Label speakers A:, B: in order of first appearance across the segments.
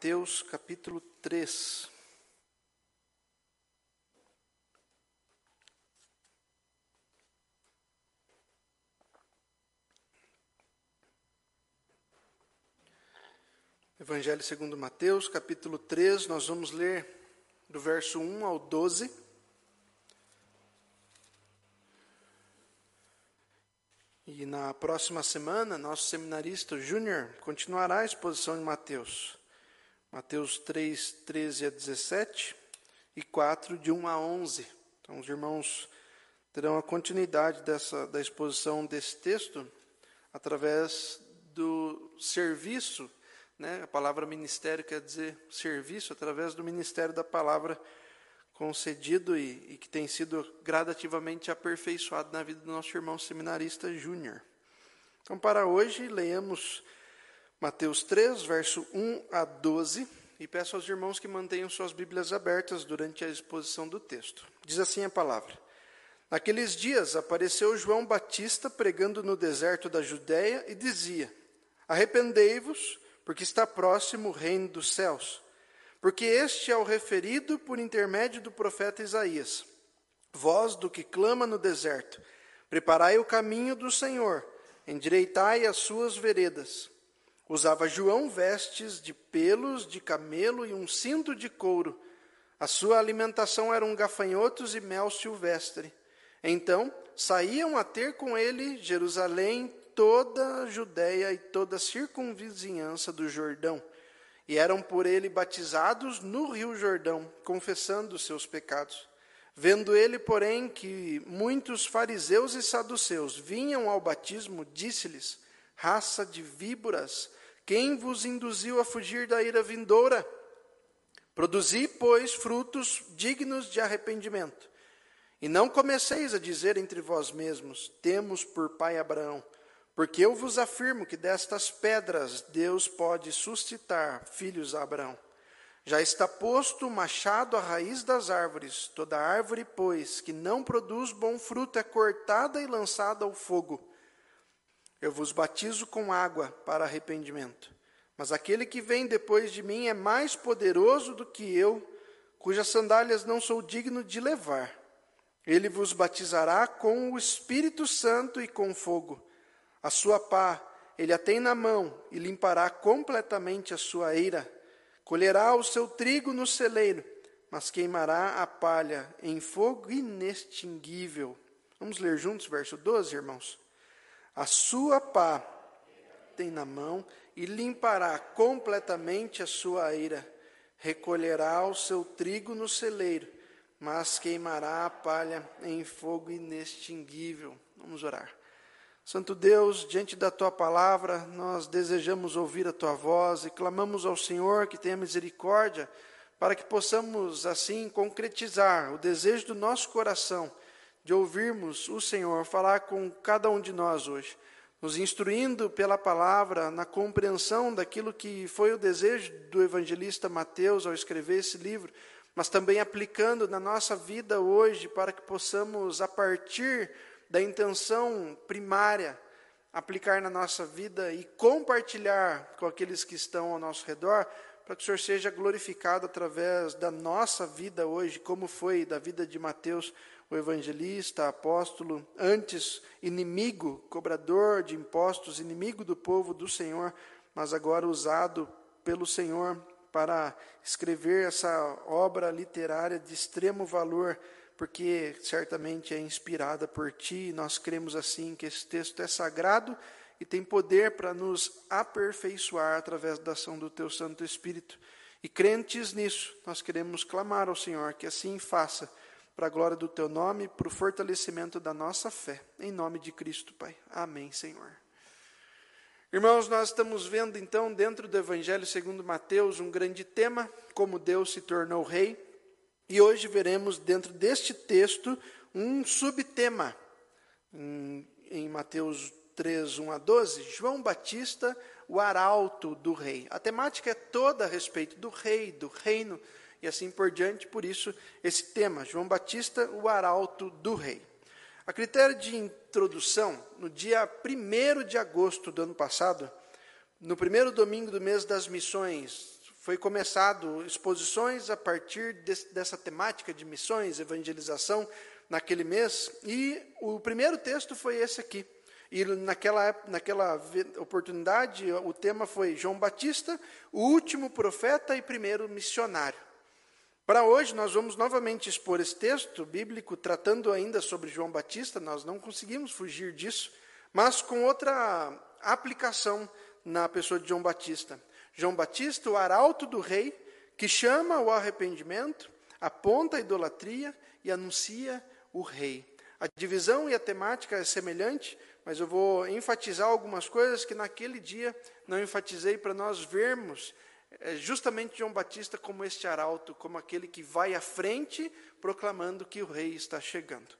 A: Mateus capítulo 3. Evangelho segundo Mateus, capítulo 3, nós vamos ler do verso 1 ao 12. E na próxima semana, nosso seminarista Júnior continuará a exposição de Mateus. Mateus 3, 13 a 17 e 4, de 1 a 11. Então, os irmãos terão a continuidade dessa, da exposição desse texto através do serviço né? A palavra ministério quer dizer serviço através do ministério da palavra concedido e, e que tem sido gradativamente aperfeiçoado na vida do nosso irmão seminarista Júnior. Então, para hoje, leamos Mateus 3, verso 1 a 12, e peço aos irmãos que mantenham suas Bíblias abertas durante a exposição do texto. Diz assim a palavra: Naqueles dias apareceu João Batista pregando no deserto da Judéia e dizia: Arrependei-vos porque está próximo o reino dos céus. Porque este é o referido por intermédio do profeta Isaías. Voz do que clama no deserto: Preparai o caminho do Senhor, endireitai as suas veredas. Usava João vestes de pelos de camelo e um cinto de couro. A sua alimentação eram gafanhotos e mel silvestre. Então saíam a ter com ele Jerusalém, toda a Judéia e toda a circunvizinhança do Jordão, e eram por ele batizados no rio Jordão, confessando seus pecados. Vendo ele, porém, que muitos fariseus e saduceus vinham ao batismo, disse-lhes: Raça de víboras, quem vos induziu a fugir da ira vindoura? Produzi, pois, frutos dignos de arrependimento. E não comeceis a dizer entre vós mesmos: Temos por pai Abraão. Porque eu vos afirmo que destas pedras Deus pode suscitar filhos a Abraão. Já está posto o machado à raiz das árvores. Toda árvore, pois, que não produz bom fruto é cortada e lançada ao fogo. Eu vos batizo com água para arrependimento. Mas aquele que vem depois de mim é mais poderoso do que eu, cujas sandálias não sou digno de levar. Ele vos batizará com o Espírito Santo e com fogo. A sua pá ele a tem na mão e limpará completamente a sua eira. Colherá o seu trigo no celeiro, mas queimará a palha em fogo inextinguível. Vamos ler juntos verso 12, irmãos? A sua pá tem na mão e limpará completamente a sua eira. Recolherá o seu trigo no celeiro, mas queimará a palha em fogo inextinguível. Vamos orar. Santo Deus, diante da tua palavra, nós desejamos ouvir a tua voz e clamamos ao Senhor que tenha misericórdia, para que possamos assim concretizar o desejo do nosso coração de ouvirmos o Senhor falar com cada um de nós hoje, nos instruindo pela palavra na compreensão daquilo que foi o desejo do evangelista Mateus ao escrever esse livro, mas também aplicando na nossa vida hoje para que possamos a partir da intenção primária aplicar na nossa vida e compartilhar com aqueles que estão ao nosso redor, para que o Senhor seja glorificado através da nossa vida hoje, como foi da vida de Mateus, o evangelista, apóstolo, antes inimigo, cobrador de impostos, inimigo do povo do Senhor, mas agora usado pelo Senhor para escrever essa obra literária de extremo valor porque certamente é inspirada por ti, e nós cremos assim que esse texto é sagrado e tem poder para nos aperfeiçoar através da ação do teu Santo Espírito. E crentes nisso, nós queremos clamar ao Senhor que assim faça, para a glória do teu nome, para o fortalecimento da nossa fé. Em nome de Cristo, Pai. Amém, Senhor. Irmãos, nós estamos vendo então, dentro do Evangelho segundo Mateus, um grande tema, como Deus se tornou rei. E hoje veremos dentro deste texto um subtema. Em, em Mateus 3, 1 a 12, João Batista, o arauto do rei. A temática é toda a respeito do rei, do reino e assim por diante, por isso esse tema, João Batista, o arauto do rei. A critério de introdução, no dia 1 de agosto do ano passado, no primeiro domingo do mês das missões, foi começado exposições a partir de, dessa temática de missões, evangelização naquele mês, e o primeiro texto foi esse aqui. E naquela, naquela oportunidade, o tema foi João Batista, o último profeta e primeiro missionário. Para hoje, nós vamos novamente expor esse texto bíblico, tratando ainda sobre João Batista, nós não conseguimos fugir disso, mas com outra aplicação na pessoa de João Batista. João Batista, o arauto do rei, que chama o arrependimento, aponta a idolatria e anuncia o rei. A divisão e a temática é semelhante, mas eu vou enfatizar algumas coisas que naquele dia não enfatizei para nós vermos justamente João Batista como este arauto, como aquele que vai à frente proclamando que o rei está chegando.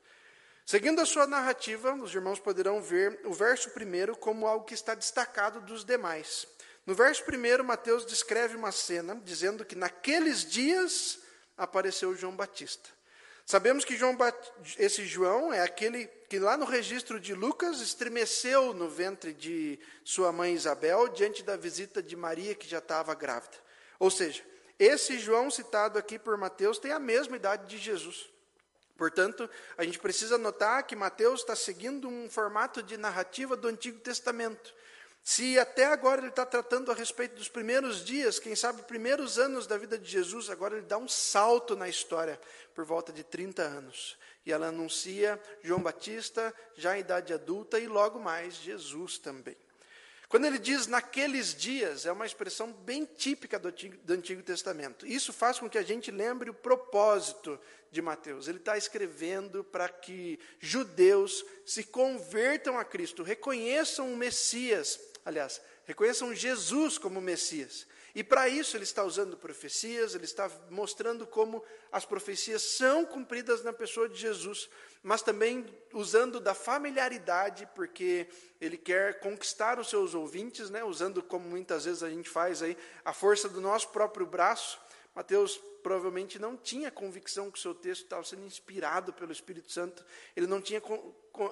A: Seguindo a sua narrativa, os irmãos poderão ver o verso primeiro como algo que está destacado dos demais. No verso primeiro, Mateus descreve uma cena dizendo que naqueles dias apareceu João Batista. Sabemos que João esse João é aquele que lá no registro de Lucas estremeceu no ventre de sua mãe Isabel diante da visita de Maria que já estava grávida. Ou seja, esse João citado aqui por Mateus tem a mesma idade de Jesus. Portanto, a gente precisa notar que Mateus está seguindo um formato de narrativa do Antigo Testamento. Se até agora ele está tratando a respeito dos primeiros dias, quem sabe primeiros anos da vida de Jesus, agora ele dá um salto na história por volta de 30 anos. E ela anuncia João Batista, já em idade adulta, e logo mais Jesus também. Quando ele diz naqueles dias, é uma expressão bem típica do Antigo, do Antigo Testamento. Isso faz com que a gente lembre o propósito de Mateus. Ele está escrevendo para que judeus se convertam a Cristo, reconheçam o Messias aliás, reconheçam Jesus como Messias. E para isso ele está usando profecias, ele está mostrando como as profecias são cumpridas na pessoa de Jesus, mas também usando da familiaridade, porque ele quer conquistar os seus ouvintes, né, usando como muitas vezes a gente faz aí a força do nosso próprio braço. Mateus provavelmente não tinha convicção que o seu texto estava sendo inspirado pelo Espírito Santo, ele não tinha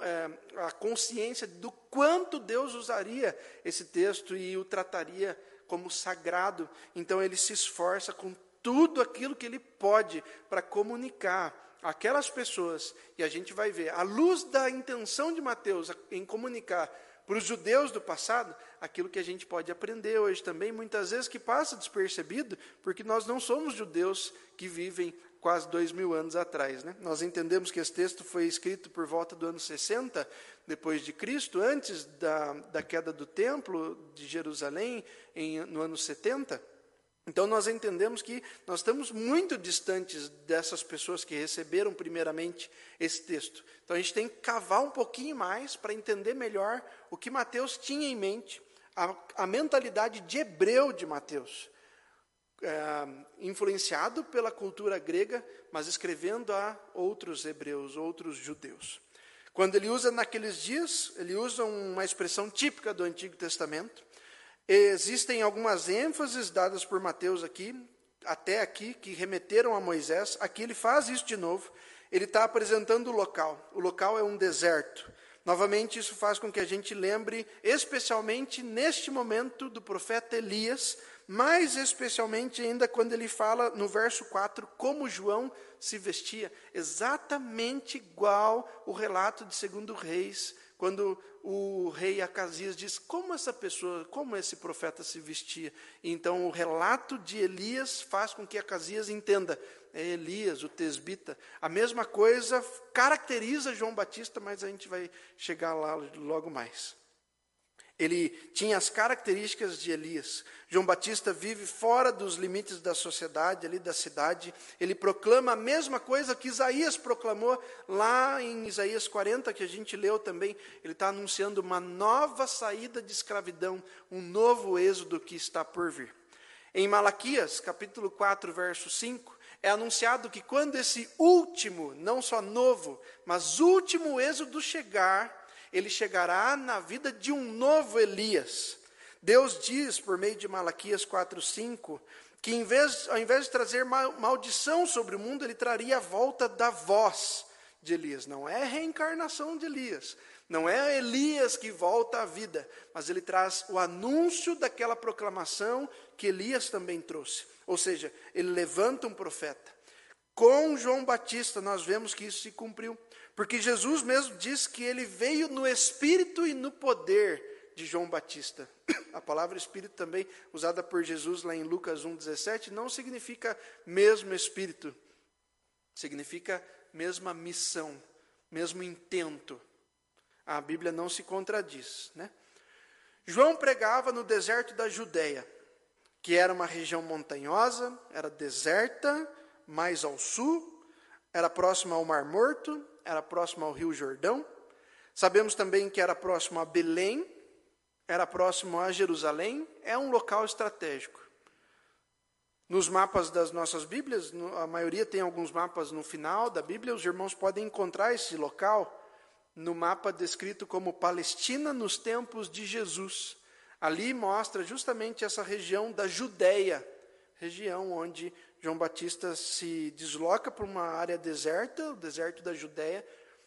A: é, a consciência do quanto Deus usaria esse texto e o trataria como sagrado. Então ele se esforça com tudo aquilo que ele pode para comunicar aquelas pessoas, e a gente vai ver, à luz da intenção de Mateus em comunicar para os judeus do passado, aquilo que a gente pode aprender hoje também, muitas vezes que passa despercebido, porque nós não somos judeus que vivem quase dois mil anos atrás. Né? Nós entendemos que esse texto foi escrito por volta do ano 60 depois de Cristo, antes da, da queda do templo de Jerusalém, em, no ano 70. Então nós entendemos que nós estamos muito distantes dessas pessoas que receberam primeiramente esse texto. Então a gente tem que cavar um pouquinho mais para entender melhor o que Mateus tinha em mente, a, a mentalidade de hebreu de Mateus é, influenciado pela cultura grega, mas escrevendo a outros hebreus, outros judeus. Quando ele usa naqueles dias, ele usa uma expressão típica do Antigo Testamento. Existem algumas ênfases dadas por Mateus aqui, até aqui, que remeteram a Moisés. Aqui ele faz isso de novo. Ele está apresentando o local. O local é um deserto. Novamente, isso faz com que a gente lembre, especialmente neste momento, do profeta Elias, mais especialmente ainda quando ele fala no verso 4 como João se vestia, exatamente igual o relato de segundo Reis, quando o rei Acasias diz como essa pessoa, como esse profeta se vestia. Então o relato de Elias faz com que Acasias entenda, é Elias, o tesbita. A mesma coisa caracteriza João Batista, mas a gente vai chegar lá logo mais. Ele tinha as características de Elias. João Batista vive fora dos limites da sociedade, ali da cidade. Ele proclama a mesma coisa que Isaías proclamou lá em Isaías 40, que a gente leu também. Ele está anunciando uma nova saída de escravidão, um novo êxodo que está por vir. Em Malaquias, capítulo 4, verso 5, é anunciado que quando esse último, não só novo, mas último êxodo chegar, ele chegará na vida de um novo Elias. Deus diz, por meio de Malaquias 4,5, que em vez, ao invés de trazer maldição sobre o mundo, ele traria a volta da voz de Elias. Não é reencarnação de Elias, não é Elias que volta à vida, mas ele traz o anúncio daquela proclamação que Elias também trouxe. Ou seja, ele levanta um profeta. Com João Batista, nós vemos que isso se cumpriu. Porque Jesus mesmo diz que ele veio no espírito e no poder de João Batista. A palavra espírito também usada por Jesus lá em Lucas 1:17 não significa mesmo espírito. Significa mesma missão, mesmo intento. A Bíblia não se contradiz, né? João pregava no deserto da Judéia, que era uma região montanhosa, era deserta, mais ao sul, era próxima ao Mar Morto, era próximo ao Rio Jordão. Sabemos também que era próximo a Belém, era próximo a Jerusalém, é um local estratégico. Nos mapas das nossas Bíblias, a maioria tem alguns mapas no final da Bíblia, os irmãos podem encontrar esse local no mapa descrito como Palestina nos tempos de Jesus. Ali mostra justamente essa região da Judéia, região onde João Batista se desloca para uma área deserta, o deserto da Judéia,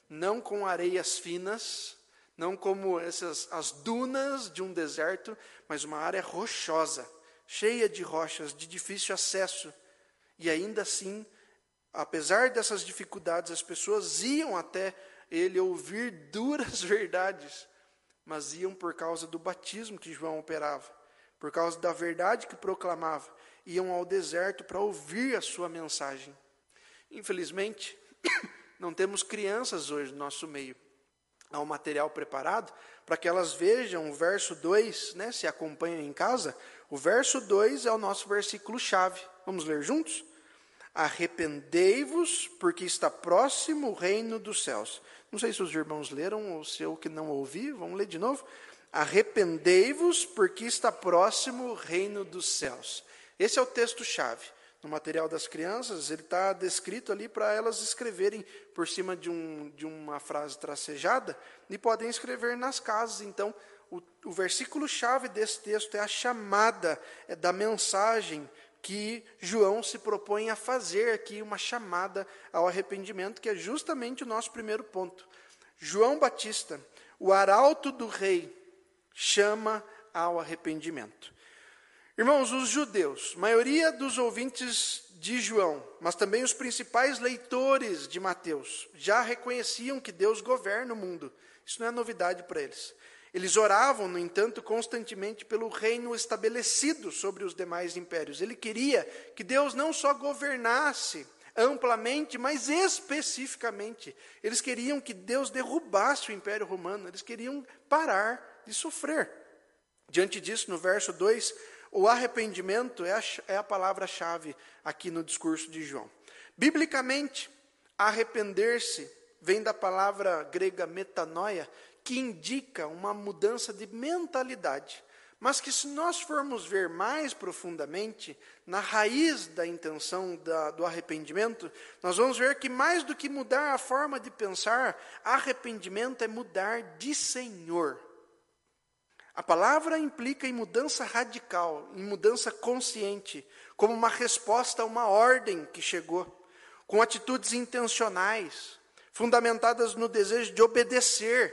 A: não com areias finas, não como essas as dunas de um deserto, mas uma área rochosa, cheia de rochas, de difícil acesso. E ainda assim, apesar dessas dificuldades, as pessoas iam até ele ouvir duras verdades, mas iam por causa do batismo que João operava, por causa da verdade que proclamava iam ao deserto para ouvir a sua mensagem. Infelizmente, não temos crianças hoje no nosso meio. Há um material preparado para que elas vejam o verso 2, né, se acompanham em casa. O verso 2 é o nosso versículo chave. Vamos ler juntos? Arrependei-vos, porque está próximo o reino dos céus. Não sei se os irmãos leram ou se eu que não ouvi, vamos ler de novo. Arrependei-vos, porque está próximo o reino dos céus. Esse é o texto-chave. No material das crianças, ele está descrito ali para elas escreverem por cima de, um, de uma frase tracejada e podem escrever nas casas. Então, o, o versículo-chave desse texto é a chamada é da mensagem que João se propõe a fazer aqui, uma chamada ao arrependimento, que é justamente o nosso primeiro ponto. João Batista, o arauto do rei, chama ao arrependimento. Irmãos, os judeus, maioria dos ouvintes de João, mas também os principais leitores de Mateus, já reconheciam que Deus governa o mundo. Isso não é novidade para eles. Eles oravam, no entanto, constantemente pelo reino estabelecido sobre os demais impérios. Ele queria que Deus não só governasse amplamente, mas especificamente. Eles queriam que Deus derrubasse o império romano, eles queriam parar de sofrer. Diante disso, no verso 2, o arrependimento é a, é a palavra-chave aqui no discurso de João. Biblicamente, arrepender-se vem da palavra grega metanoia, que indica uma mudança de mentalidade. Mas que, se nós formos ver mais profundamente, na raiz da intenção da, do arrependimento, nós vamos ver que, mais do que mudar a forma de pensar, arrependimento é mudar de Senhor. A palavra implica em mudança radical, em mudança consciente, como uma resposta a uma ordem que chegou, com atitudes intencionais, fundamentadas no desejo de obedecer.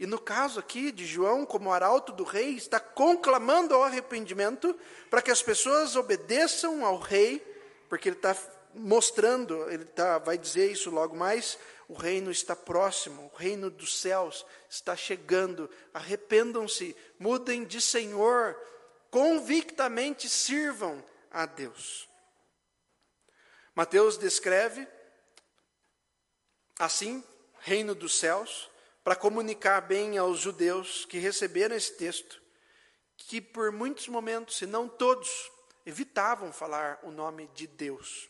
A: E no caso aqui de João, como arauto do rei, está conclamando ao arrependimento para que as pessoas obedeçam ao rei, porque ele está mostrando, ele tá, vai dizer isso logo mais, o reino está próximo, o reino dos céus está chegando. Arrependam-se, mudem de Senhor, convictamente sirvam a Deus. Mateus descreve assim, reino dos céus, para comunicar bem aos judeus que receberam esse texto, que por muitos momentos, se não todos, evitavam falar o nome de Deus.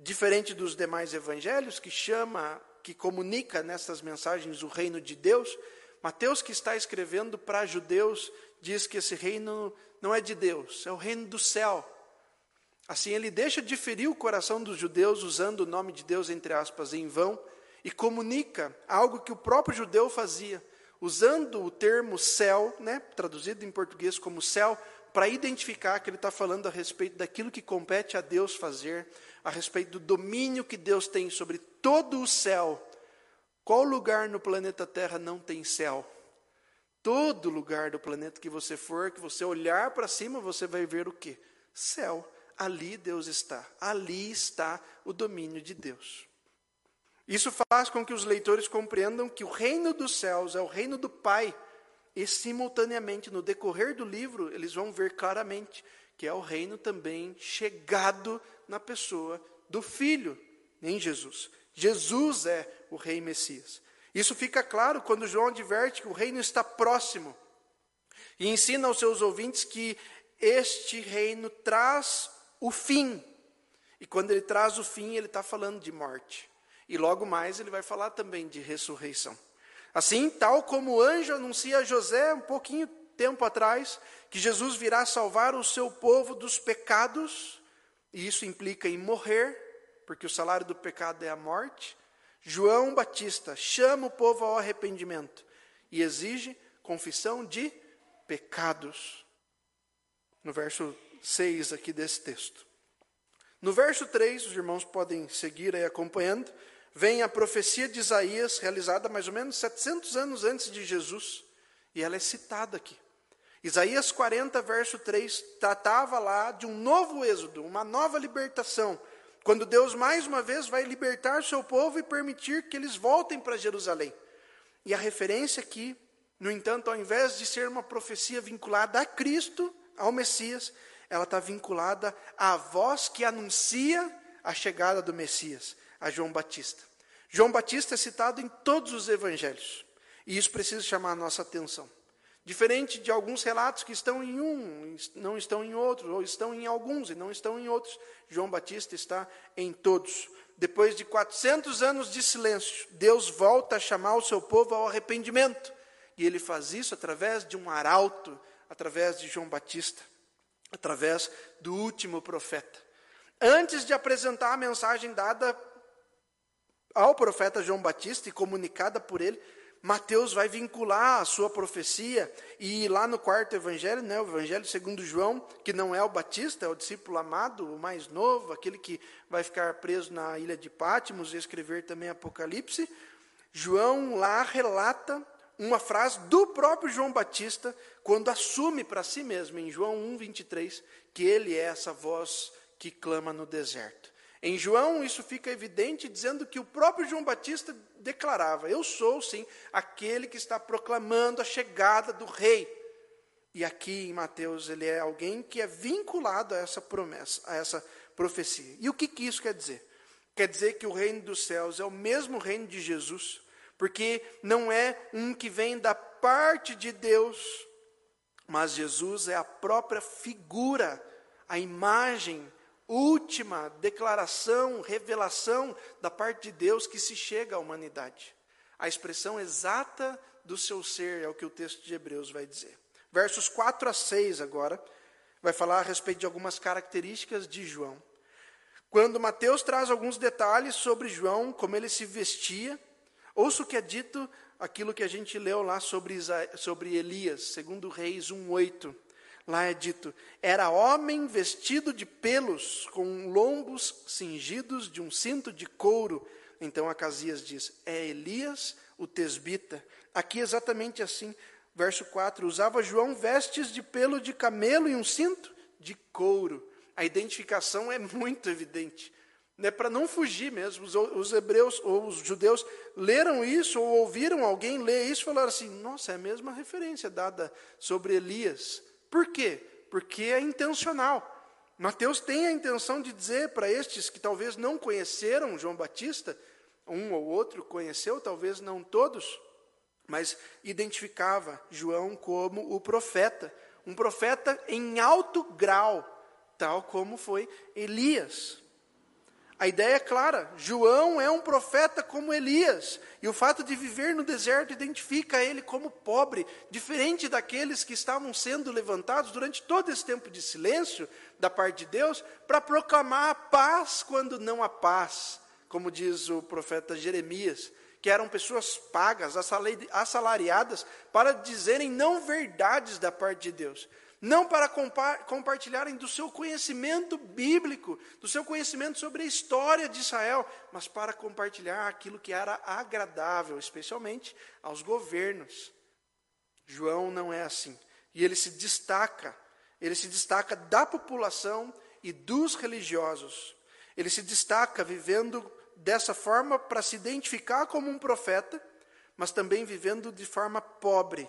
A: Diferente dos demais evangelhos, que chama, que comunica nessas mensagens o reino de Deus, Mateus, que está escrevendo para judeus, diz que esse reino não é de Deus, é o reino do céu. Assim, ele deixa de ferir o coração dos judeus usando o nome de Deus, entre aspas, em vão, e comunica algo que o próprio judeu fazia, usando o termo céu, né, traduzido em português como céu, para identificar que ele está falando a respeito daquilo que compete a Deus fazer, a respeito do domínio que Deus tem sobre todo o céu. Qual lugar no planeta Terra não tem céu? todo lugar do planeta que você for, que você olhar para cima, você vai ver o quê? Céu. Ali Deus está. Ali está o domínio de Deus. Isso faz com que os leitores compreendam que o reino dos céus é o reino do Pai. E, simultaneamente, no decorrer do livro, eles vão ver claramente que é o reino também chegado na pessoa do Filho, em Jesus. Jesus é o Rei Messias. Isso fica claro quando João adverte que o reino está próximo e ensina aos seus ouvintes que este reino traz o fim. E quando ele traz o fim, ele está falando de morte. E logo mais ele vai falar também de ressurreição. Assim, tal como o anjo anuncia a José um pouquinho tempo atrás, que Jesus virá salvar o seu povo dos pecados, e isso implica em morrer, porque o salário do pecado é a morte. João Batista chama o povo ao arrependimento e exige confissão de pecados. No verso 6 aqui desse texto. No verso 3, os irmãos podem seguir aí acompanhando, vem a profecia de Isaías, realizada mais ou menos 700 anos antes de Jesus, e ela é citada aqui. Isaías 40, verso 3, tratava lá de um novo êxodo, uma nova libertação, quando Deus mais uma vez vai libertar seu povo e permitir que eles voltem para Jerusalém. E a referência aqui, no entanto, ao invés de ser uma profecia vinculada a Cristo, ao Messias, ela está vinculada à voz que anuncia a chegada do Messias, a João Batista. João Batista é citado em todos os evangelhos, e isso precisa chamar a nossa atenção. Diferente de alguns relatos que estão em um, não estão em outros, ou estão em alguns e não estão em outros. João Batista está em todos. Depois de 400 anos de silêncio, Deus volta a chamar o seu povo ao arrependimento. E ele faz isso através de um arauto, através de João Batista, através do último profeta. Antes de apresentar a mensagem dada ao profeta João Batista e comunicada por ele, Mateus vai vincular a sua profecia, e lá no quarto evangelho, né, o evangelho segundo João, que não é o Batista, é o discípulo amado, o mais novo, aquele que vai ficar preso na ilha de Pátimos e escrever também Apocalipse, João lá relata uma frase do próprio João Batista, quando assume para si mesmo, em João 1, 23, que ele é essa voz que clama no deserto. Em João, isso fica evidente, dizendo que o próprio João Batista declarava: Eu sou, sim, aquele que está proclamando a chegada do rei. E aqui em Mateus, ele é alguém que é vinculado a essa promessa, a essa profecia. E o que, que isso quer dizer? Quer dizer que o reino dos céus é o mesmo reino de Jesus, porque não é um que vem da parte de Deus, mas Jesus é a própria figura, a imagem última declaração, revelação da parte de Deus que se chega à humanidade. A expressão exata do seu ser é o que o texto de Hebreus vai dizer. Versos 4 a 6 agora vai falar a respeito de algumas características de João. Quando Mateus traz alguns detalhes sobre João, como ele se vestia, ouça o que é dito aquilo que a gente leu lá sobre, sobre Elias, segundo Reis 1:8. Lá é dito: era homem vestido de pelos, com lombos cingidos de um cinto de couro. Então Acasias diz: é Elias, o tesbita. Aqui exatamente assim, verso 4: usava João vestes de pelo de camelo e um cinto de couro. A identificação é muito evidente. Né, para não fugir mesmo, os, os, hebreus ou os judeus leram isso ou ouviram alguém ler isso e falaram assim: nossa, é a mesma referência dada sobre Elias. Por quê? Porque é intencional. Mateus tem a intenção de dizer para estes que talvez não conheceram João Batista, um ou outro conheceu, talvez não todos, mas identificava João como o profeta, um profeta em alto grau, tal como foi Elias. A ideia é clara: João é um profeta como Elias, e o fato de viver no deserto identifica ele como pobre, diferente daqueles que estavam sendo levantados durante todo esse tempo de silêncio da parte de Deus, para proclamar a paz quando não há paz, como diz o profeta Jeremias, que eram pessoas pagas, assalariadas, para dizerem não verdades da parte de Deus não para compa compartilharem do seu conhecimento bíblico, do seu conhecimento sobre a história de Israel, mas para compartilhar aquilo que era agradável, especialmente aos governos. João não é assim. E ele se destaca, ele se destaca da população e dos religiosos. Ele se destaca vivendo dessa forma para se identificar como um profeta, mas também vivendo de forma pobre,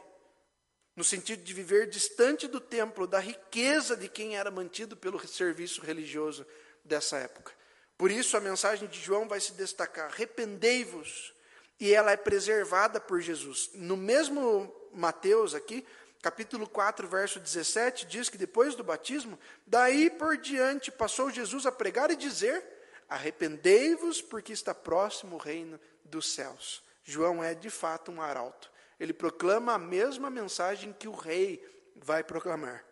A: no sentido de viver distante do templo, da riqueza de quem era mantido pelo serviço religioso dessa época. Por isso a mensagem de João vai se destacar: arrependei-vos, e ela é preservada por Jesus. No mesmo Mateus aqui, capítulo 4, verso 17, diz que depois do batismo, daí por diante passou Jesus a pregar e dizer: Arrependei-vos, porque está próximo o reino dos céus. João é de fato um arauto. Ele proclama a mesma mensagem que o rei vai proclamar.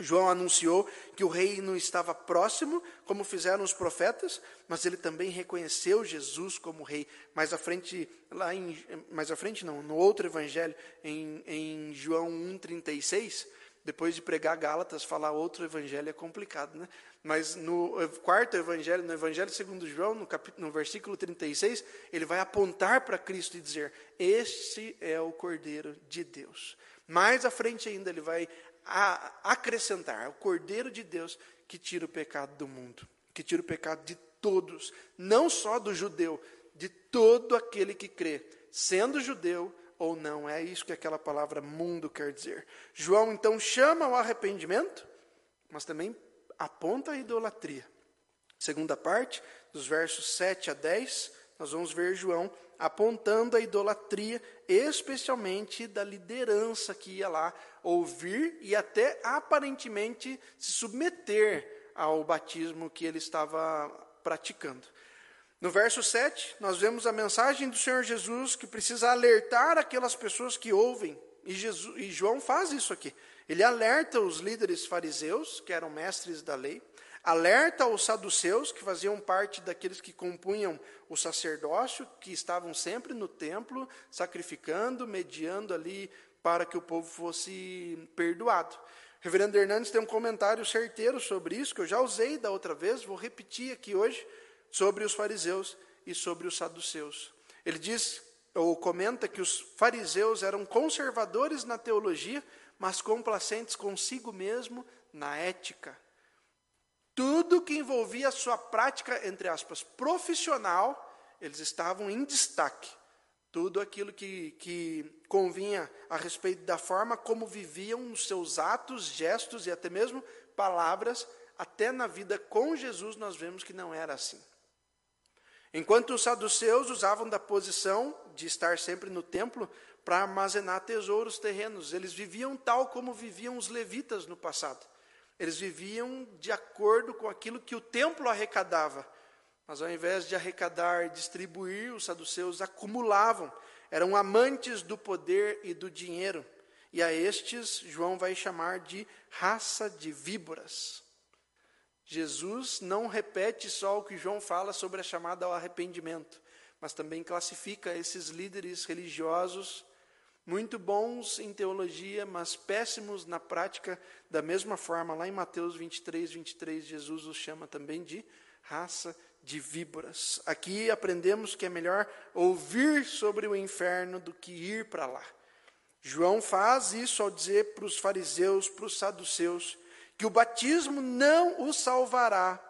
A: João anunciou que o reino estava próximo, como fizeram os profetas, mas ele também reconheceu Jesus como rei. Mais à frente, lá em, mais à frente não, no outro evangelho, em, em João 1,36, depois de pregar Gálatas, falar outro evangelho é complicado, né? Mas no quarto evangelho, no evangelho segundo João, no, capítulo, no versículo 36, ele vai apontar para Cristo e dizer: Este é o Cordeiro de Deus. Mais à frente ainda, ele vai acrescentar: o Cordeiro de Deus que tira o pecado do mundo, que tira o pecado de todos, não só do judeu, de todo aquele que crê, sendo judeu ou não. É isso que aquela palavra mundo quer dizer. João então chama o arrependimento, mas também aponta a idolatria. Segunda parte, dos versos 7 a 10, nós vamos ver João apontando a idolatria, especialmente da liderança que ia lá ouvir e até aparentemente se submeter ao batismo que ele estava praticando. No verso 7, nós vemos a mensagem do Senhor Jesus que precisa alertar aquelas pessoas que ouvem, e, Jesus, e João faz isso aqui. Ele alerta os líderes fariseus, que eram mestres da lei, alerta os saduceus, que faziam parte daqueles que compunham o sacerdócio, que estavam sempre no templo, sacrificando, mediando ali para que o povo fosse perdoado. reverendo Hernandes tem um comentário certeiro sobre isso, que eu já usei da outra vez, vou repetir aqui hoje sobre os fariseus e sobre os saduceus. Ele diz, ou comenta que os fariseus eram conservadores na teologia, mas complacentes consigo mesmo na ética. Tudo que envolvia a sua prática, entre aspas, profissional, eles estavam em destaque. Tudo aquilo que, que convinha a respeito da forma como viviam os seus atos, gestos e até mesmo palavras, até na vida com Jesus nós vemos que não era assim. Enquanto os saduceus usavam da posição de estar sempre no templo para armazenar tesouros terrenos, eles viviam tal como viviam os levitas no passado. Eles viviam de acordo com aquilo que o templo arrecadava. Mas ao invés de arrecadar e distribuir, os saduceus acumulavam. Eram amantes do poder e do dinheiro. E a estes, João vai chamar de raça de víboras. Jesus não repete só o que João fala sobre a chamada ao arrependimento, mas também classifica esses líderes religiosos, muito bons em teologia, mas péssimos na prática, da mesma forma, lá em Mateus 23, 23, Jesus os chama também de raça de víboras. Aqui aprendemos que é melhor ouvir sobre o inferno do que ir para lá. João faz isso ao dizer para os fariseus, para os saduceus, que o batismo não o salvará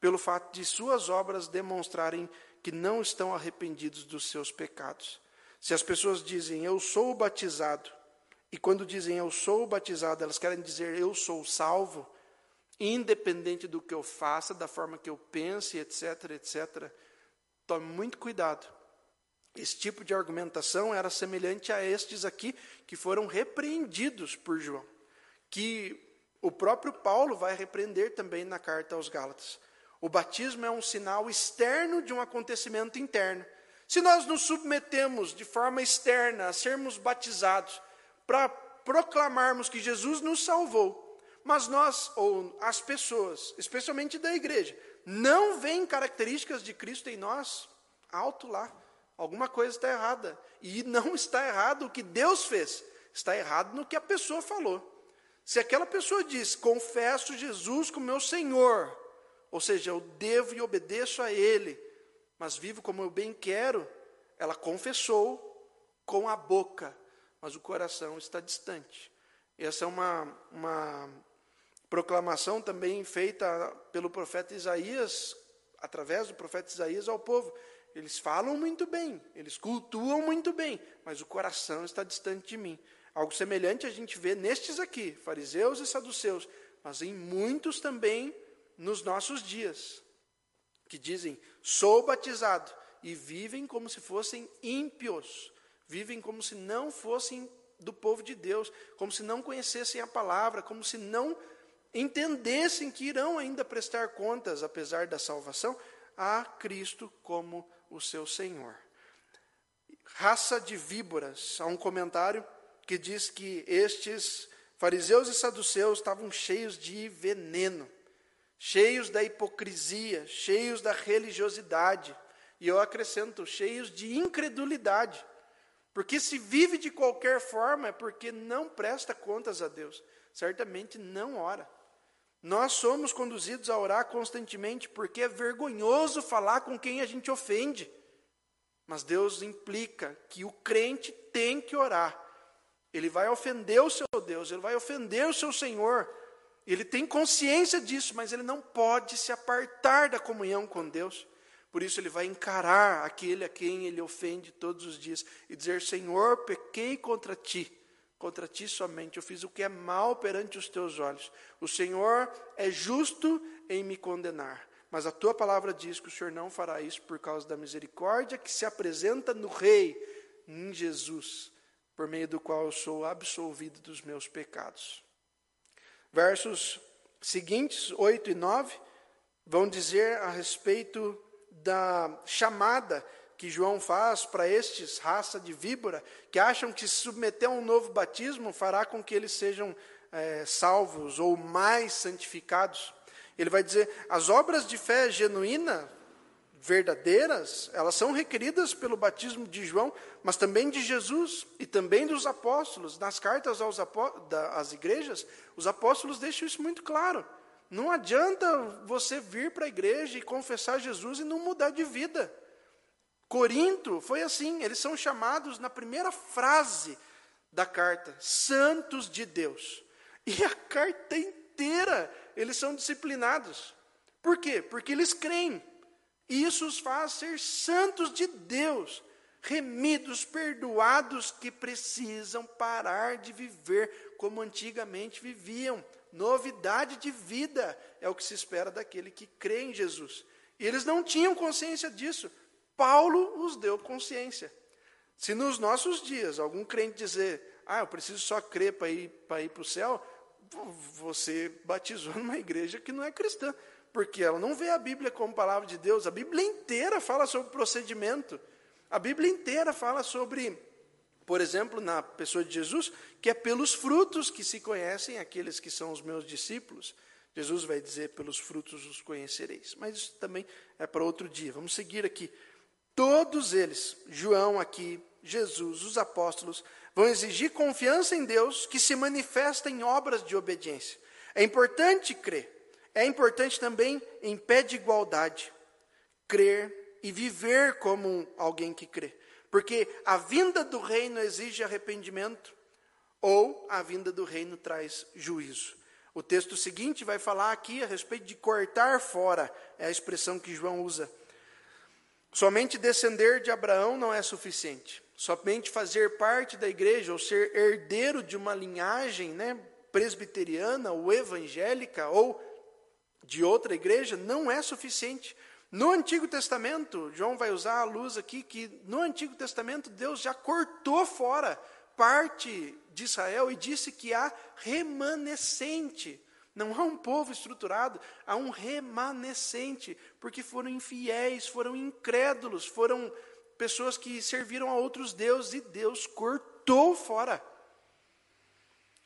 A: pelo fato de suas obras demonstrarem que não estão arrependidos dos seus pecados. Se as pessoas dizem eu sou batizado, e quando dizem eu sou batizado, elas querem dizer eu sou salvo, independente do que eu faça, da forma que eu pense, etc, etc. Tome muito cuidado. Esse tipo de argumentação era semelhante a estes aqui que foram repreendidos por João, que o próprio Paulo vai repreender também na carta aos Gálatas. O batismo é um sinal externo de um acontecimento interno. Se nós nos submetemos de forma externa a sermos batizados para proclamarmos que Jesus nos salvou, mas nós, ou as pessoas, especialmente da igreja, não veem características de Cristo em nós, alto lá, alguma coisa está errada. E não está errado o que Deus fez, está errado no que a pessoa falou. Se aquela pessoa diz, confesso Jesus como meu Senhor, ou seja, eu devo e obedeço a Ele, mas vivo como eu bem quero, ela confessou com a boca, mas o coração está distante. Essa é uma, uma proclamação também feita pelo profeta Isaías, através do profeta Isaías ao povo. Eles falam muito bem, eles cultuam muito bem, mas o coração está distante de mim. Algo semelhante a gente vê nestes aqui, fariseus e saduceus, mas em muitos também nos nossos dias, que dizem: sou batizado, e vivem como se fossem ímpios, vivem como se não fossem do povo de Deus, como se não conhecessem a palavra, como se não entendessem que irão ainda prestar contas, apesar da salvação, a Cristo como o seu Senhor. Raça de víboras. Há um comentário que diz que estes fariseus e saduceus estavam cheios de veneno, cheios da hipocrisia, cheios da religiosidade. E eu acrescento, cheios de incredulidade. Porque se vive de qualquer forma é porque não presta contas a Deus. Certamente não ora. Nós somos conduzidos a orar constantemente porque é vergonhoso falar com quem a gente ofende. Mas Deus implica que o crente tem que orar. Ele vai ofender o seu Deus, ele vai ofender o seu Senhor. Ele tem consciência disso, mas ele não pode se apartar da comunhão com Deus. Por isso ele vai encarar aquele a quem ele ofende todos os dias e dizer: Senhor, pequei contra ti contra ti somente. Eu fiz o que é mal perante os teus olhos. O Senhor é justo em me condenar. Mas a tua palavra diz que o Senhor não fará isso por causa da misericórdia que se apresenta no Rei, em Jesus, por meio do qual eu sou absolvido dos meus pecados. Versos seguintes, 8 e 9, vão dizer a respeito da chamada que João faz para estes, raça de víbora, que acham que se submeter a um novo batismo fará com que eles sejam é, salvos ou mais santificados. Ele vai dizer: as obras de fé genuína, verdadeiras, elas são requeridas pelo batismo de João, mas também de Jesus e também dos apóstolos. Nas cartas aos da, às igrejas, os apóstolos deixam isso muito claro. Não adianta você vir para a igreja e confessar Jesus e não mudar de vida. Corinto foi assim, eles são chamados na primeira frase da carta, santos de Deus. E a carta inteira eles são disciplinados. Por quê? Porque eles creem. E isso os faz ser santos de Deus, remidos, perdoados, que precisam parar de viver como antigamente viviam. Novidade de vida é o que se espera daquele que crê em Jesus. E eles não tinham consciência disso. Paulo os deu consciência. Se nos nossos dias algum crente dizer, ah, eu preciso só crer para ir para o céu, você batizou numa igreja que não é cristã, porque ela não vê a Bíblia como palavra de Deus. A Bíblia inteira fala sobre procedimento. A Bíblia inteira fala sobre, por exemplo, na pessoa de Jesus, que é pelos frutos que se conhecem aqueles que são os meus discípulos. Jesus vai dizer: pelos frutos os conhecereis. Mas isso também é para outro dia. Vamos seguir aqui. Todos eles, João aqui, Jesus, os apóstolos, vão exigir confiança em Deus que se manifesta em obras de obediência. É importante crer. É importante também, em pé de igualdade, crer e viver como alguém que crê. Porque a vinda do reino exige arrependimento, ou a vinda do reino traz juízo. O texto seguinte vai falar aqui a respeito de cortar fora, é a expressão que João usa. Somente descender de Abraão não é suficiente. Somente fazer parte da igreja ou ser herdeiro de uma linhagem né, presbiteriana ou evangélica ou de outra igreja não é suficiente. No Antigo Testamento, João vai usar a luz aqui, que no Antigo Testamento Deus já cortou fora parte de Israel e disse que há remanescente não há um povo estruturado, há um remanescente, porque foram infiéis, foram incrédulos, foram pessoas que serviram a outros deuses e Deus cortou fora.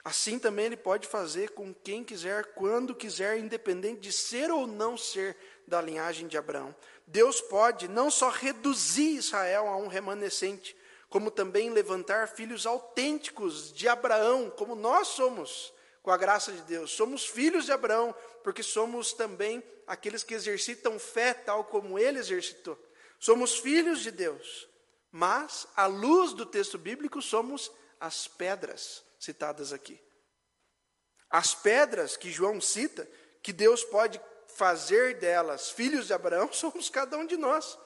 A: Assim também ele pode fazer com quem quiser, quando quiser, independente de ser ou não ser da linhagem de Abraão. Deus pode não só reduzir Israel a um remanescente, como também levantar filhos autênticos de Abraão, como nós somos com a graça de Deus. Somos filhos de Abraão, porque somos também aqueles que exercitam fé tal como ele exercitou. Somos filhos de Deus, mas, à luz do texto bíblico, somos as pedras citadas aqui. As pedras que João cita, que Deus pode fazer delas filhos de Abraão, somos cada um de nós,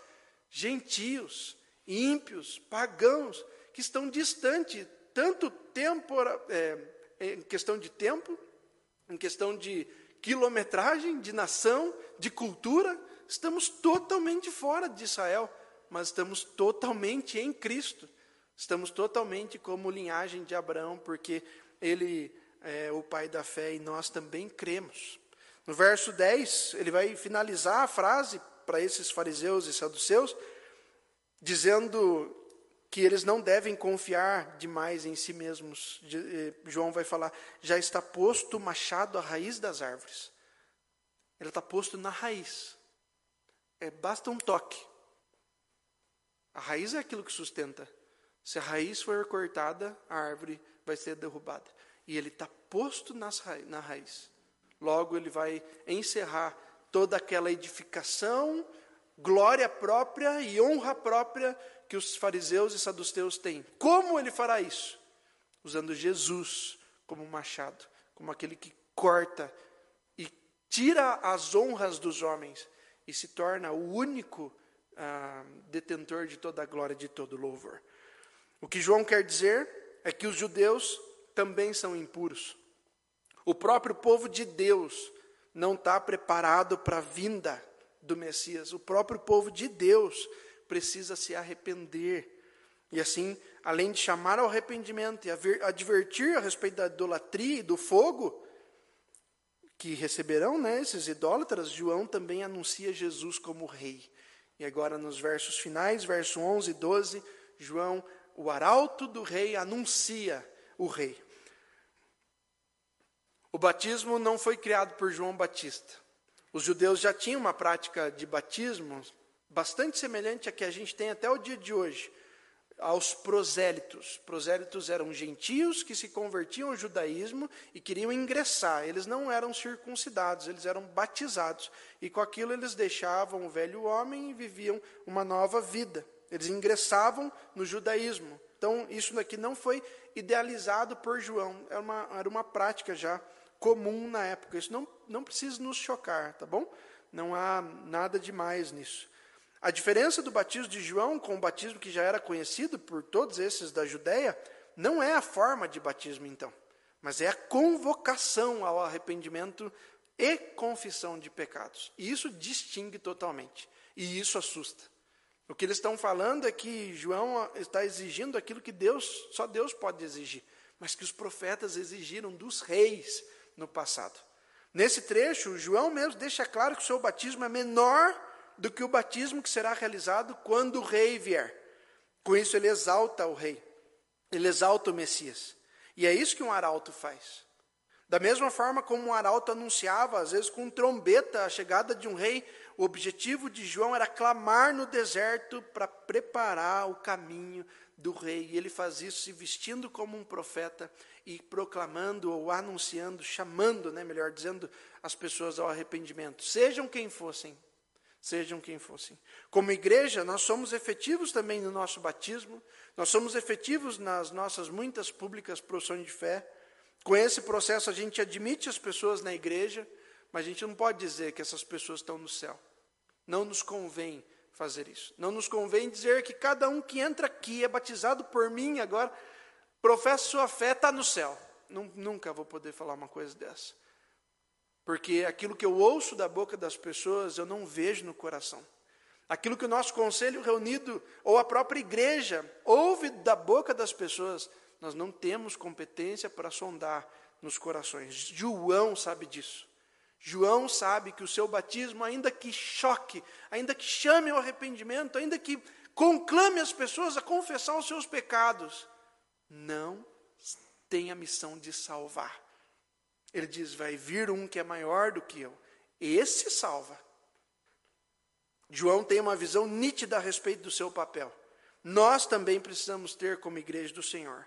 A: gentios, ímpios, pagãos, que estão distantes, tanto tempo, é, em questão de tempo, em questão de quilometragem, de nação, de cultura, estamos totalmente fora de Israel, mas estamos totalmente em Cristo. Estamos totalmente como linhagem de Abraão, porque ele é o pai da fé e nós também cremos. No verso 10, ele vai finalizar a frase para esses fariseus e saduceus, dizendo que eles não devem confiar demais em si mesmos. Eh, João vai falar: já está posto o machado à raiz das árvores. Ele está posto na raiz. É, basta um toque. A raiz é aquilo que sustenta. Se a raiz for cortada, a árvore vai ser derrubada. E ele está posto nas, na raiz. Logo, ele vai encerrar toda aquela edificação, glória própria e honra própria que os fariseus e saduceus têm. Como ele fará isso? Usando Jesus como machado, como aquele que corta e tira as honras dos homens e se torna o único ah, detentor de toda a glória, de todo louvor. O que João quer dizer é que os judeus também são impuros. O próprio povo de Deus não está preparado para a vinda do Messias. O próprio povo de Deus precisa se arrepender. E assim, além de chamar ao arrependimento e advertir a respeito da idolatria e do fogo que receberão né, esses idólatras, João também anuncia Jesus como rei. E agora, nos versos finais, verso 11 e 12, João, o arauto do rei, anuncia o rei. O batismo não foi criado por João Batista. Os judeus já tinham uma prática de batismo bastante semelhante à que a gente tem até o dia de hoje, aos prosélitos. Prosélitos eram gentios que se convertiam ao judaísmo e queriam ingressar. Eles não eram circuncidados, eles eram batizados. E com aquilo eles deixavam o velho homem e viviam uma nova vida. Eles ingressavam no judaísmo. Então, isso daqui não foi idealizado por João, era uma, era uma prática já comum na época. Isso não, não precisa nos chocar, tá bom? Não há nada demais nisso. A diferença do batismo de João com o batismo que já era conhecido por todos esses da Judéia não é a forma de batismo, então, mas é a convocação ao arrependimento e confissão de pecados. E isso distingue totalmente. E isso assusta. O que eles estão falando é que João está exigindo aquilo que Deus, só Deus pode exigir, mas que os profetas exigiram dos reis no passado. Nesse trecho, João mesmo deixa claro que o seu batismo é menor do que o batismo que será realizado quando o rei vier. Com isso, ele exalta o rei, ele exalta o Messias. E é isso que um arauto faz. Da mesma forma como um arauto anunciava, às vezes com trombeta, a chegada de um rei, o objetivo de João era clamar no deserto para preparar o caminho do rei. E ele faz isso se vestindo como um profeta e proclamando ou anunciando, chamando, né, melhor dizendo, as pessoas ao arrependimento, sejam quem fossem sejam quem fossem. Como igreja, nós somos efetivos também no nosso batismo, nós somos efetivos nas nossas muitas públicas profissões de fé. Com esse processo, a gente admite as pessoas na igreja, mas a gente não pode dizer que essas pessoas estão no céu. Não nos convém fazer isso. Não nos convém dizer que cada um que entra aqui é batizado por mim agora, professa sua fé, está no céu. Nunca vou poder falar uma coisa dessa. Porque aquilo que eu ouço da boca das pessoas, eu não vejo no coração. Aquilo que o nosso conselho reunido, ou a própria igreja, ouve da boca das pessoas, nós não temos competência para sondar nos corações. João sabe disso. João sabe que o seu batismo, ainda que choque, ainda que chame ao arrependimento, ainda que conclame as pessoas a confessar os seus pecados, não tem a missão de salvar. Ele diz: Vai vir um que é maior do que eu. Esse salva. João tem uma visão nítida a respeito do seu papel. Nós também precisamos ter como igreja do Senhor.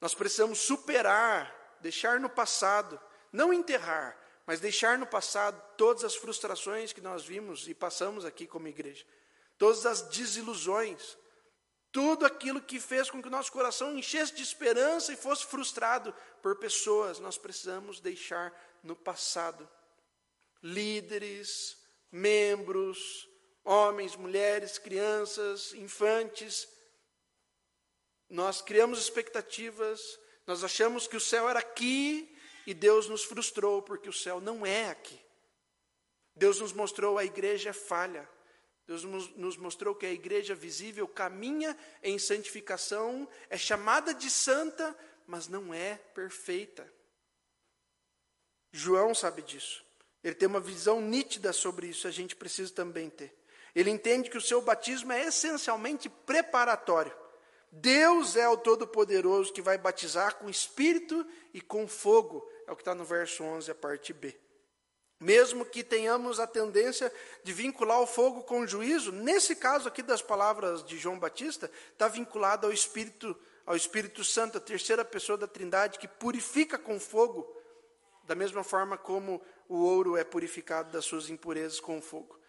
A: Nós precisamos superar, deixar no passado, não enterrar, mas deixar no passado todas as frustrações que nós vimos e passamos aqui como igreja, todas as desilusões, Tudo aquilo que fez com que o nosso coração enchesse de esperança e fosse frustrado por pessoas, nós precisamos deixar no passado. Líderes, membros, homens, mulheres, crianças, infantes. Nós criamos expectativas, nós achamos que o céu era aqui e Deus nos frustrou porque o céu não é aqui. Deus nos mostrou a igreja falha. Deus nos mostrou que a igreja visível caminha em santificação, é chamada de santa, mas não é perfeita. João sabe disso. Ele tem uma visão nítida sobre isso, a gente precisa também ter. Ele entende que o seu batismo é essencialmente preparatório. Deus é o Todo-Poderoso que vai batizar com espírito e com fogo. É o que está no verso 11, a parte B. Mesmo que tenhamos a tendência de vincular o fogo com o juízo, nesse caso aqui das palavras de João Batista, está vinculado ao Espírito, ao Espírito Santo, a terceira pessoa da Trindade, que purifica com fogo, da mesma forma como o ouro é purificado das suas impurezas com fogo.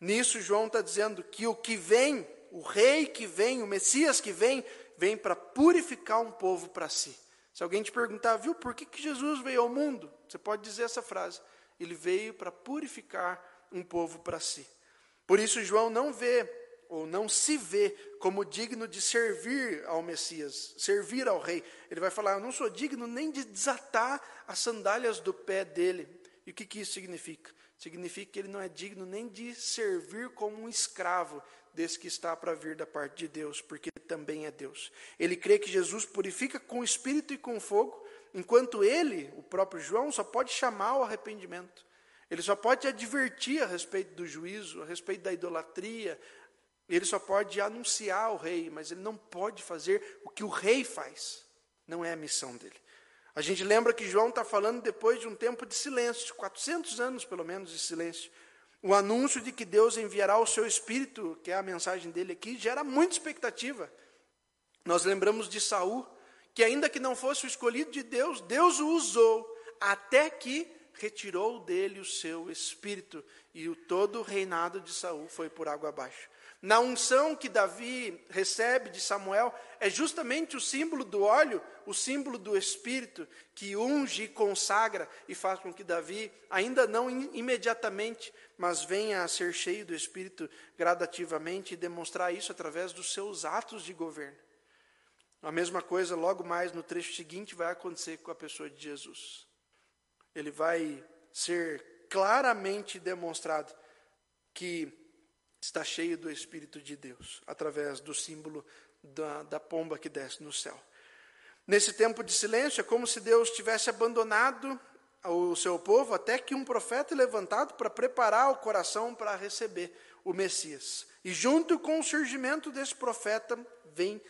A: Nisso, João está dizendo que o que vem, o rei que vem, o Messias que vem, vem para purificar um povo para si. Se alguém te perguntar, viu, por que, que Jesus veio ao mundo? Você pode dizer essa frase ele veio para purificar um povo para si. Por isso, João não vê, ou não se vê, como digno de servir ao Messias, servir ao Rei. Ele vai falar: Eu não sou digno nem de desatar as sandálias do pé dele. E o que, que isso significa? Significa que ele não é digno nem de servir como um escravo desse que está para vir da parte de Deus, porque também é Deus. Ele crê que Jesus purifica com espírito e com fogo, enquanto ele, o próprio João, só pode chamar ao arrependimento. Ele só pode advertir a respeito do juízo, a respeito da idolatria. Ele só pode anunciar o rei, mas ele não pode fazer o que o rei faz. Não é a missão dele. A gente lembra que João está falando depois de um tempo de silêncio, 400 anos pelo menos de silêncio. O anúncio de que Deus enviará o seu Espírito, que é a mensagem dele aqui, gera muita expectativa. Nós lembramos de Saul, que ainda que não fosse o escolhido de Deus, Deus o usou até que retirou dele o seu espírito e o todo o reinado de Saul foi por água abaixo. Na unção que Davi recebe de Samuel é justamente o símbolo do óleo, o símbolo do espírito que unge e consagra e faz com que Davi, ainda não imediatamente, mas venha a ser cheio do espírito gradativamente e demonstrar isso através dos seus atos de governo. A mesma coisa, logo mais no trecho seguinte, vai acontecer com a pessoa de Jesus. Ele vai ser claramente demonstrado que está cheio do Espírito de Deus, através do símbolo da, da pomba que desce no céu. Nesse tempo de silêncio, é como se Deus tivesse abandonado o seu povo até que um profeta é levantado para preparar o coração para receber o Messias. E junto com o surgimento desse profeta, vem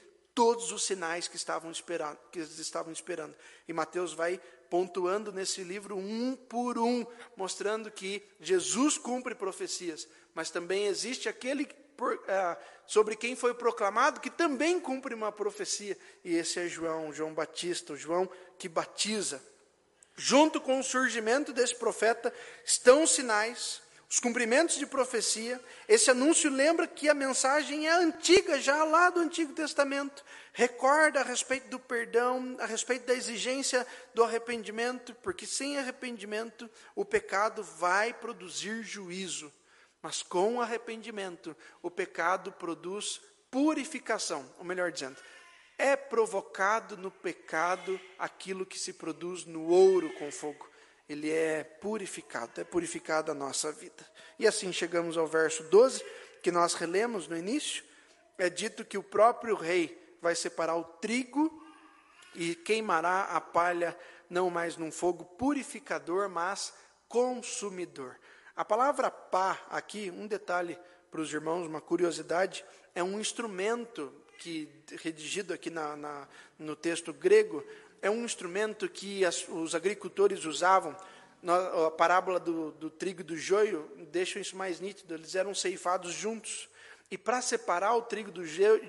A: todos os sinais que estavam esperando, que eles estavam esperando. E Mateus vai pontuando nesse livro um por um, mostrando que Jesus cumpre profecias, mas também existe aquele é, sobre quem foi proclamado que também cumpre uma profecia, e esse é João, João Batista, o João que batiza. Junto com o surgimento desse profeta estão os sinais, os cumprimentos de profecia, esse anúncio lembra que a mensagem é antiga, já lá do Antigo Testamento. Recorda a respeito do perdão, a respeito da exigência do arrependimento, porque sem arrependimento o pecado vai produzir juízo. Mas com arrependimento, o pecado produz purificação, ou melhor dizendo, é provocado no pecado aquilo que se produz no ouro com fogo ele é purificado, é purificada a nossa vida. E assim chegamos ao verso 12, que nós relemos no início, é dito que o próprio rei vai separar o trigo e queimará a palha não mais num fogo purificador, mas consumidor. A palavra pá aqui, um detalhe para os irmãos, uma curiosidade, é um instrumento que redigido aqui na, na no texto grego é um instrumento que as, os agricultores usavam. a parábola do, do trigo e do joio deixa isso mais nítido. Eles eram ceifados juntos. E para separar o trigo do,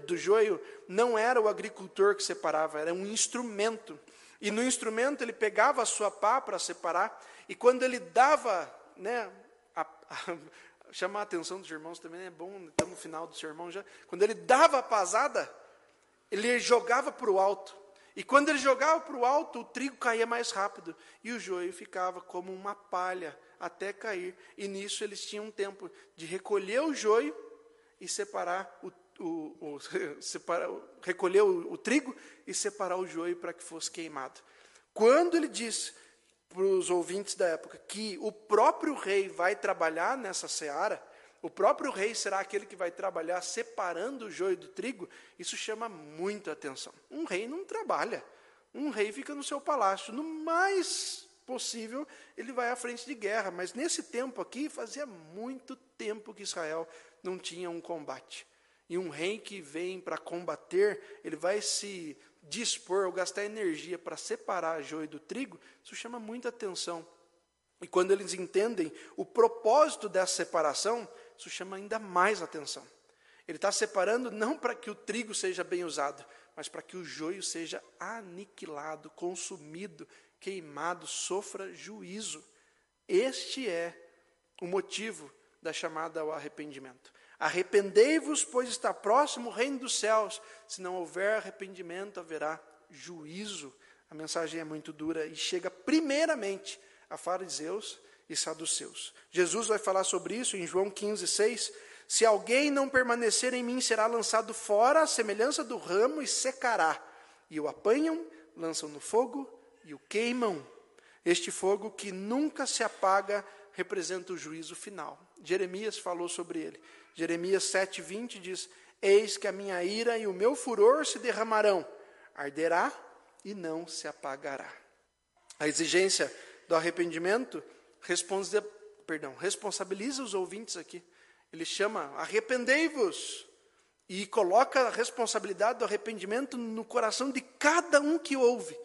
A: do joio, não era o agricultor que separava, era um instrumento. E no instrumento ele pegava a sua pá para separar, e quando ele dava, né, a, a, chamar a atenção dos irmãos também é bom, estamos no final do sermão já. Quando ele dava a pasada, Ele jogava para o alto. E quando ele jogava para o alto, o trigo caía mais rápido. E o joio ficava como uma palha até cair. E nisso eles tinham tempo de recolher o joio e separar o, o, o separar, recolher o, o trigo e separar o joio para que fosse queimado. Quando ele disse para os ouvintes da época que o próprio rei vai trabalhar nessa seara, o próprio rei será aquele que vai trabalhar separando o joio do trigo, isso chama muito atenção. Um rei não trabalha. Um rei fica no seu palácio. No mais possível, ele vai à frente de guerra. Mas nesse tempo aqui, fazia muito tempo que Israel não tinha um combate. E um rei que vem para combater, ele vai se dispor ou gastar energia para separar joio do trigo, isso chama muita atenção. E quando eles entendem o propósito dessa separação, isso chama ainda mais atenção. Ele está separando não para que o trigo seja bem usado, mas para que o joio seja aniquilado, consumido, queimado, sofra juízo. Este é o motivo da chamada ao arrependimento. Arrependei-vos, pois está próximo o reino dos céus. Se não houver arrependimento, haverá juízo. A mensagem é muito dura e chega primeiramente a fariseus e saduceus. Jesus vai falar sobre isso em João 15, 6. Se alguém não permanecer em mim, será lançado fora, à semelhança do ramo, e secará. E o apanham, lançam no fogo e o queimam. Este fogo que nunca se apaga representa o juízo final. Jeremias falou sobre ele. Jeremias 7,20 diz: Eis que a minha ira e o meu furor se derramarão, arderá e não se apagará. A exigência do arrependimento responde, perdão, responsabiliza os ouvintes aqui. Ele chama: arrependei-vos. E coloca a responsabilidade do arrependimento no coração de cada um que ouve.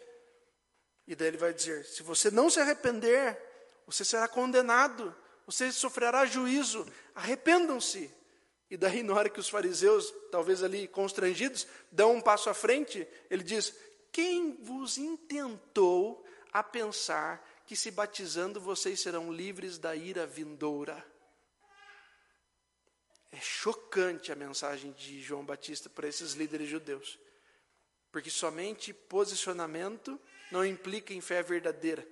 A: E daí ele vai dizer: se você não se arrepender, você será condenado, você sofrerá juízo, arrependam-se. E daí, na hora que os fariseus, talvez ali constrangidos, dão um passo à frente, ele diz: Quem vos intentou a pensar que se batizando vocês serão livres da ira vindoura? É chocante a mensagem de João Batista para esses líderes judeus, porque somente posicionamento não implica em fé verdadeira,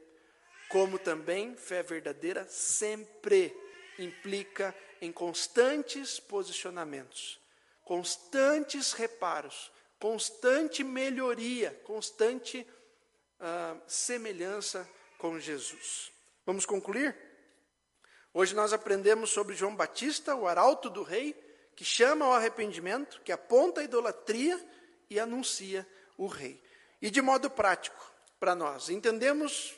A: como também fé verdadeira sempre implica em constantes posicionamentos, constantes reparos, constante melhoria, constante uh, semelhança com Jesus. Vamos concluir? Hoje nós aprendemos sobre João Batista, o arauto do rei, que chama ao arrependimento, que aponta a idolatria e anuncia o rei. E de modo prático, para nós, entendemos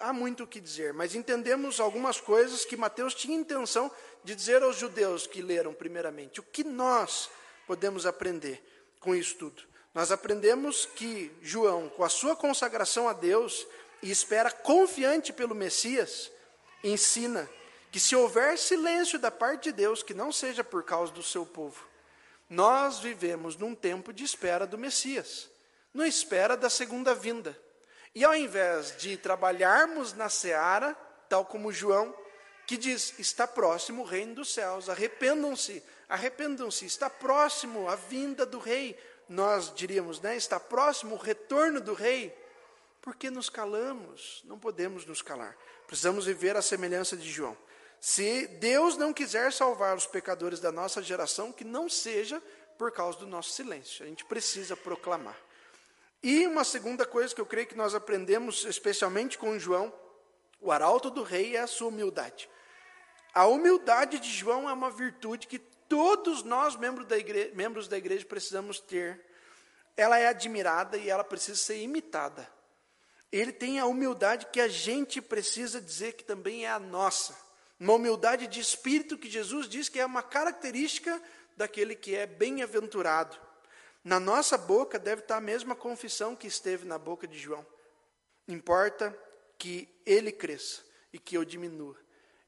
A: há muito o que dizer, mas entendemos algumas coisas que Mateus tinha intenção de dizer aos judeus que leram primeiramente. O que nós podemos aprender com isso tudo? Nós aprendemos que João, com a sua consagração a Deus e espera confiante pelo Messias, ensina que se houver silêncio da parte de Deus, que não seja por causa do seu povo. Nós vivemos num tempo de espera do Messias, não espera da segunda vinda. E ao invés de trabalharmos na seara, tal como João, que diz: está próximo o reino dos céus, arrependam-se, arrependam-se, está próximo a vinda do rei. Nós diríamos, né? Está próximo o retorno do rei. Porque nos calamos? Não podemos nos calar. Precisamos viver a semelhança de João. Se Deus não quiser salvar os pecadores da nossa geração, que não seja por causa do nosso silêncio. A gente precisa proclamar. E uma segunda coisa que eu creio que nós aprendemos, especialmente com João, o arauto do rei é a sua humildade. A humildade de João é uma virtude que todos nós, membros da igreja, membros da igreja precisamos ter. Ela é admirada e ela precisa ser imitada. Ele tem a humildade que a gente precisa dizer que também é a nossa. Uma humildade de espírito que Jesus diz que é uma característica daquele que é bem-aventurado. Na nossa boca deve estar a mesma confissão que esteve na boca de João. Importa que ele cresça e que eu diminua.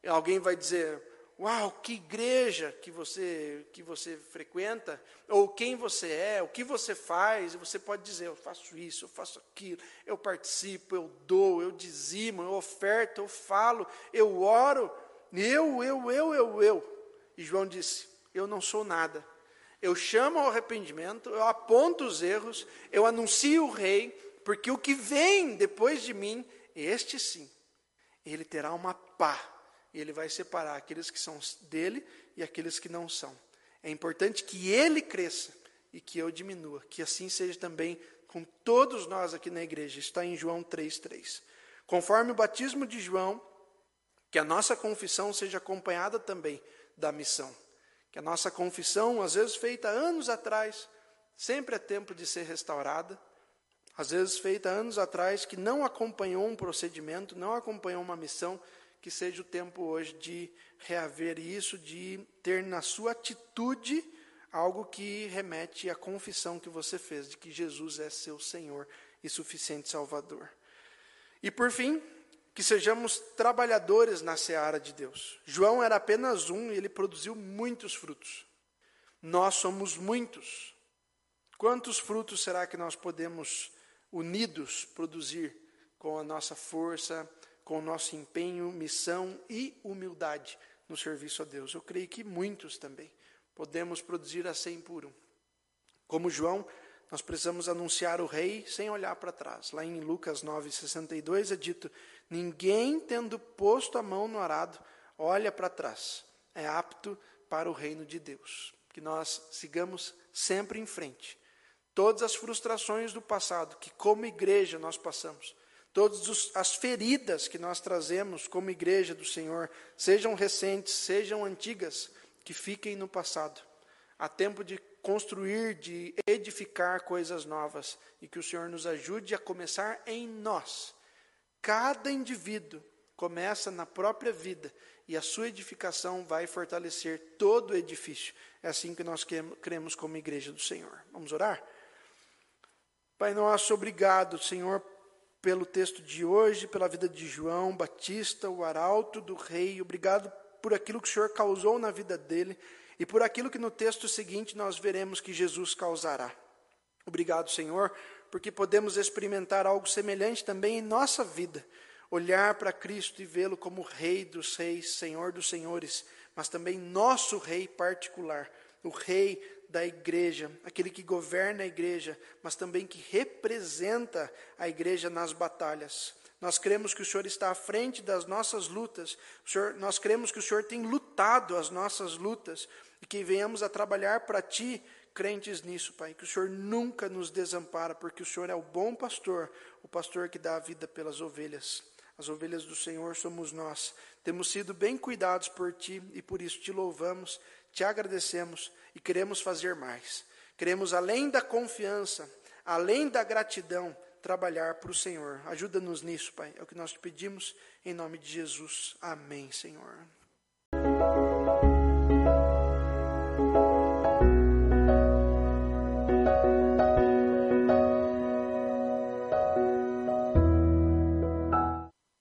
A: Alguém vai dizer: "Uau, que igreja que você que você frequenta, ou quem você é, o que você faz?" E você pode dizer: "Eu faço isso, eu faço aquilo, eu participo, eu dou, eu dizimo, eu oferto, eu falo, eu oro, eu, eu, eu, eu, eu." E João disse: "Eu não sou nada Eu chamo ao arrependimento, eu aponto os erros, eu anuncio o rei, porque o que vem depois de mim, este sim, ele terá uma pá, e ele vai separar aqueles que são dele e aqueles que não são. É importante que ele cresça e que eu diminua, que assim seja também com todos nós aqui na igreja. Está em João 3:3. Conforme o batismo de João, que a nossa confissão seja acompanhada também da missão. Que a nossa confissão, às vezes feita anos atrás, sempre é tempo de ser restaurada. Às vezes feita anos atrás, que não acompanhou um procedimento, não acompanhou uma missão, que seja o tempo hoje de reaver isso, de ter na sua atitude algo que remete à confissão que você fez de que Jesus é seu Senhor e suficiente Salvador. E por fim, que sejamos trabalhadores na seara de Deus. João era apenas um e ele produziu muitos frutos. Nós somos muitos. Quantos frutos será que nós podemos, unidos, produzir com a nossa força, com nosso empenho, missão e humildade no serviço a Deus? Eu creio que muitos também. Podemos produzir a cem por um. Como João, nós precisamos anunciar o rei sem olhar para trás. Lá em Lucas 9,62 é dito: Ninguém tendo posto a mão no arado, olha para trás. É apto para o reino de Deus. Que nós sigamos sempre em frente. Todas as frustrações do passado que, como igreja, nós passamos, todas as feridas que nós trazemos como igreja do Senhor, sejam recentes, sejam antigas, que fiquem no passado. Há tempo de construir, de edificar coisas novas e que o Senhor nos ajude a começar em nós. Cada indivíduo começa na própria vida e a sua edificação vai fortalecer todo o edifício. É assim que nós cremos como igreja do Senhor. Vamos orar? Pai nosso, obrigado, Senhor, pelo texto de hoje, pela vida de João Batista, o arauto do rei. Obrigado por aquilo que o Senhor causou na vida dele e por aquilo que no texto seguinte nós veremos que Jesus causará. Obrigado, Senhor, porque podemos experimentar algo semelhante também em nossa vida. Olhar para Cristo e vê-lo como Rei dos Reis, Senhor dos Senhores, mas também nosso Rei particular, o Rei da igreja, aquele que governa a igreja, mas também que representa a igreja nas batalhas. Nós cremos que o Senhor está à frente das nossas lutas. Senhor, nós cremos que o Senhor tem lutado as nossas lutas e que venhamos a trabalhar para Ti, crentes nisso, Pai. Que o Senhor nunca nos desampara, porque o Senhor é o bom pastor, o pastor que dá a vida pelas ovelhas. As ovelhas do Senhor somos nós. Temos sido bem cuidados por Ti e por isso te louvamos, te agradecemos e queremos fazer mais. Queremos, além da confiança, além da gratidão, trabalhar para o Senhor. Ajuda-nos nisso, Pai. É o que nós te pedimos em nome de Jesus. Amém, Senhor.